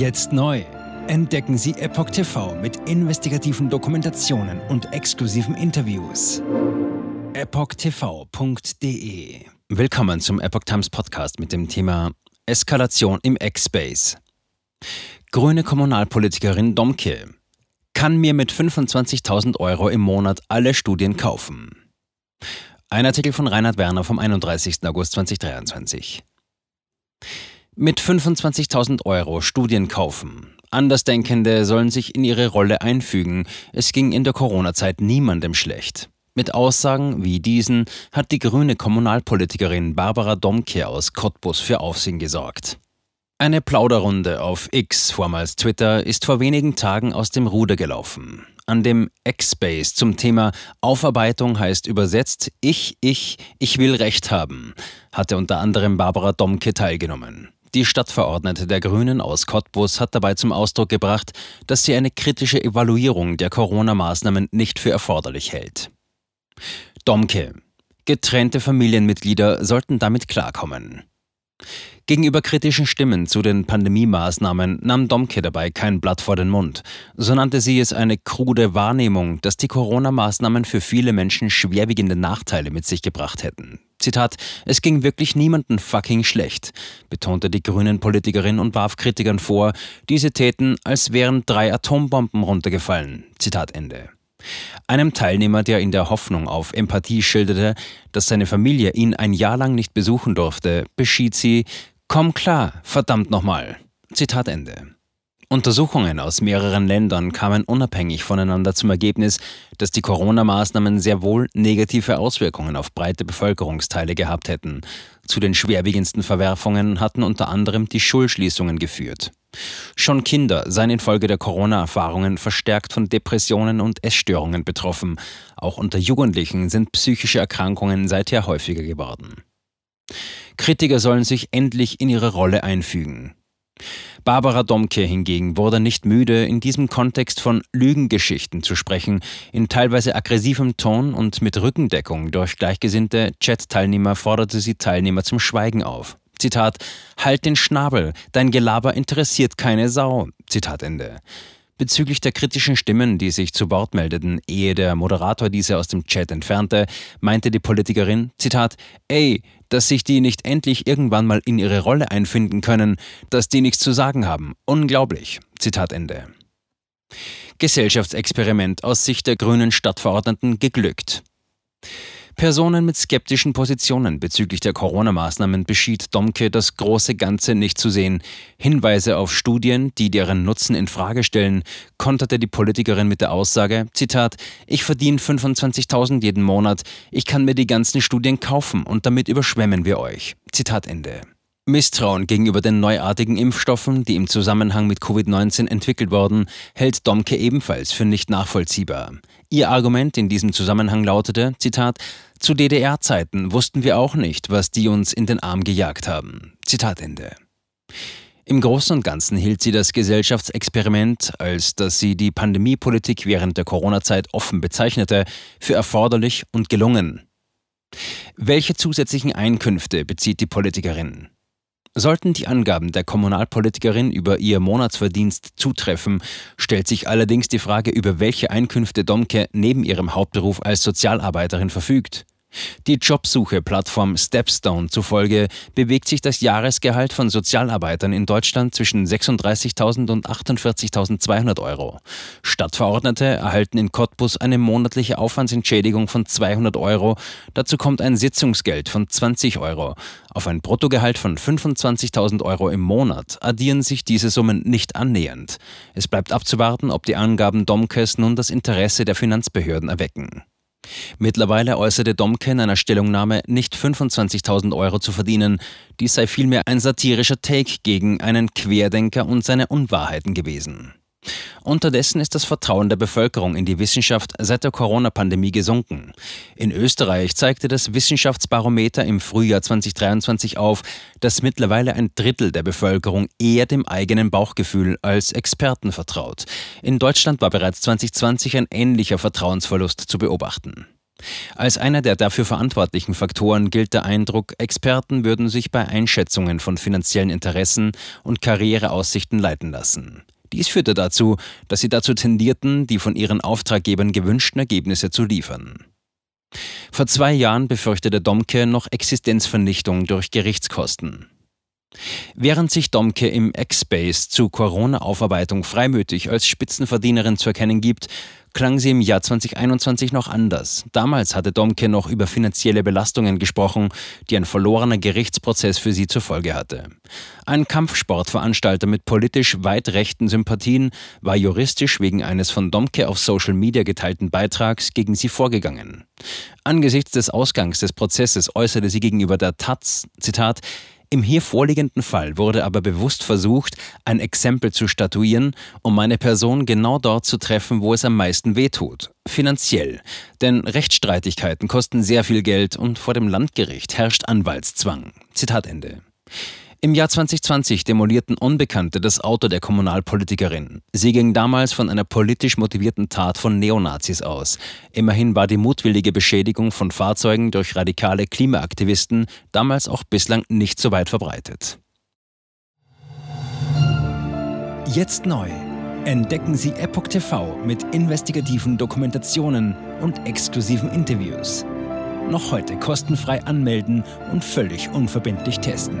Jetzt neu. Entdecken Sie Epoch TV mit investigativen Dokumentationen und exklusiven Interviews. EpochTV.de Willkommen zum Epoch Times Podcast mit dem Thema Eskalation im X-Space. Grüne Kommunalpolitikerin Domke kann mir mit 25.000 Euro im Monat alle Studien kaufen. Ein Artikel von Reinhard Werner vom 31. August 2023. Mit 25.000 Euro Studien kaufen. Andersdenkende sollen sich in ihre Rolle einfügen. Es ging in der Corona-Zeit niemandem schlecht. Mit Aussagen wie diesen hat die grüne Kommunalpolitikerin Barbara Domke aus Cottbus für Aufsehen gesorgt. Eine Plauderrunde auf X, vormals Twitter, ist vor wenigen Tagen aus dem Ruder gelaufen. An dem X-Space zum Thema Aufarbeitung heißt übersetzt Ich, ich, ich will Recht haben, hatte unter anderem Barbara Domke teilgenommen. Die Stadtverordnete der Grünen aus Cottbus hat dabei zum Ausdruck gebracht, dass sie eine kritische Evaluierung der Corona-Maßnahmen nicht für erforderlich hält. Domke. Getrennte Familienmitglieder sollten damit klarkommen. Gegenüber kritischen Stimmen zu den Pandemiemaßnahmen nahm Domke dabei kein Blatt vor den Mund. So nannte sie es eine krude Wahrnehmung, dass die Corona-Maßnahmen für viele Menschen schwerwiegende Nachteile mit sich gebracht hätten. Zitat, es ging wirklich niemanden fucking schlecht, betonte die grünen Politikerin und warf Kritikern vor, diese täten, als wären drei Atombomben runtergefallen. Zitat Ende. Einem Teilnehmer, der in der Hoffnung auf Empathie schilderte, dass seine Familie ihn ein Jahr lang nicht besuchen durfte, beschied sie, Komm klar, verdammt nochmal. Zitat Ende. Untersuchungen aus mehreren Ländern kamen unabhängig voneinander zum Ergebnis, dass die Corona-Maßnahmen sehr wohl negative Auswirkungen auf breite Bevölkerungsteile gehabt hätten. Zu den schwerwiegendsten Verwerfungen hatten unter anderem die Schulschließungen geführt. Schon Kinder seien infolge der Corona-Erfahrungen verstärkt von Depressionen und Essstörungen betroffen. Auch unter Jugendlichen sind psychische Erkrankungen seither häufiger geworden. Kritiker sollen sich endlich in ihre Rolle einfügen. Barbara Domke hingegen wurde nicht müde, in diesem Kontext von Lügengeschichten zu sprechen, in teilweise aggressivem Ton und mit Rückendeckung durch gleichgesinnte Chat-Teilnehmer forderte sie Teilnehmer zum Schweigen auf. Zitat, Halt den Schnabel, dein Gelaber interessiert keine Sau. Zitat Ende. Bezüglich der kritischen Stimmen, die sich zu Wort meldeten, ehe der Moderator diese aus dem Chat entfernte, meinte die Politikerin, Zitat, Ey, dass sich die nicht endlich irgendwann mal in ihre Rolle einfinden können, dass die nichts zu sagen haben. Unglaublich. Zitat Ende. Gesellschaftsexperiment aus Sicht der grünen Stadtverordneten geglückt. Personen mit skeptischen Positionen bezüglich der Corona-Maßnahmen beschied Domke, das große Ganze nicht zu sehen. Hinweise auf Studien, die deren Nutzen in Frage stellen, konterte die Politikerin mit der Aussage, Zitat, ich verdiene 25.000 jeden Monat, ich kann mir die ganzen Studien kaufen und damit überschwemmen wir euch. Zitat Ende. Misstrauen gegenüber den neuartigen Impfstoffen, die im Zusammenhang mit Covid-19 entwickelt wurden, hält Domke ebenfalls für nicht nachvollziehbar. Ihr Argument in diesem Zusammenhang lautete, Zitat, zu DDR-Zeiten wussten wir auch nicht, was die uns in den Arm gejagt haben. Zitat Ende. Im Großen und Ganzen hielt sie das Gesellschaftsexperiment, als dass sie die Pandemiepolitik während der Corona-Zeit offen bezeichnete, für erforderlich und gelungen. Welche zusätzlichen Einkünfte bezieht die Politikerin? Sollten die Angaben der Kommunalpolitikerin über ihr Monatsverdienst zutreffen, stellt sich allerdings die Frage, über welche Einkünfte Domke neben ihrem Hauptberuf als Sozialarbeiterin verfügt. Die Jobsuche-Plattform Stepstone zufolge bewegt sich das Jahresgehalt von Sozialarbeitern in Deutschland zwischen 36.000 und 48.200 Euro. Stadtverordnete erhalten in Cottbus eine monatliche Aufwandsentschädigung von 200 Euro. Dazu kommt ein Sitzungsgeld von 20 Euro. Auf ein Bruttogehalt von 25.000 Euro im Monat addieren sich diese Summen nicht annähernd. Es bleibt abzuwarten, ob die Angaben Domkes nun das Interesse der Finanzbehörden erwecken. Mittlerweile äußerte Domke in einer Stellungnahme, nicht 25.000 Euro zu verdienen. Dies sei vielmehr ein satirischer Take gegen einen Querdenker und seine Unwahrheiten gewesen. Unterdessen ist das Vertrauen der Bevölkerung in die Wissenschaft seit der Corona-Pandemie gesunken. In Österreich zeigte das Wissenschaftsbarometer im Frühjahr 2023 auf, dass mittlerweile ein Drittel der Bevölkerung eher dem eigenen Bauchgefühl als Experten vertraut. In Deutschland war bereits 2020 ein ähnlicher Vertrauensverlust zu beobachten. Als einer der dafür verantwortlichen Faktoren gilt der Eindruck, Experten würden sich bei Einschätzungen von finanziellen Interessen und Karriereaussichten leiten lassen. Dies führte dazu, dass sie dazu tendierten, die von ihren Auftraggebern gewünschten Ergebnisse zu liefern. Vor zwei Jahren befürchtete Domke noch Existenzvernichtung durch Gerichtskosten. Während sich Domke im X-Space zu Corona-Aufarbeitung freimütig als Spitzenverdienerin zu erkennen gibt, klang sie im Jahr 2021 noch anders. Damals hatte Domke noch über finanzielle Belastungen gesprochen, die ein verlorener Gerichtsprozess für sie zur Folge hatte. Ein Kampfsportveranstalter mit politisch weit rechten Sympathien war juristisch wegen eines von Domke auf Social Media geteilten Beitrags gegen sie vorgegangen. Angesichts des Ausgangs des Prozesses äußerte sie gegenüber der Taz, Zitat, im hier vorliegenden Fall wurde aber bewusst versucht, ein Exempel zu statuieren, um meine Person genau dort zu treffen, wo es am meisten wehtut. Finanziell. Denn Rechtsstreitigkeiten kosten sehr viel Geld und vor dem Landgericht herrscht Anwaltszwang. Zitat Ende. Im Jahr 2020 demolierten Unbekannte das Auto der Kommunalpolitikerin. Sie ging damals von einer politisch motivierten Tat von Neonazis aus. Immerhin war die mutwillige Beschädigung von Fahrzeugen durch radikale Klimaaktivisten damals auch bislang nicht so weit verbreitet. Jetzt neu. Entdecken Sie Epoch TV mit investigativen Dokumentationen und exklusiven Interviews. Noch heute kostenfrei anmelden und völlig unverbindlich testen.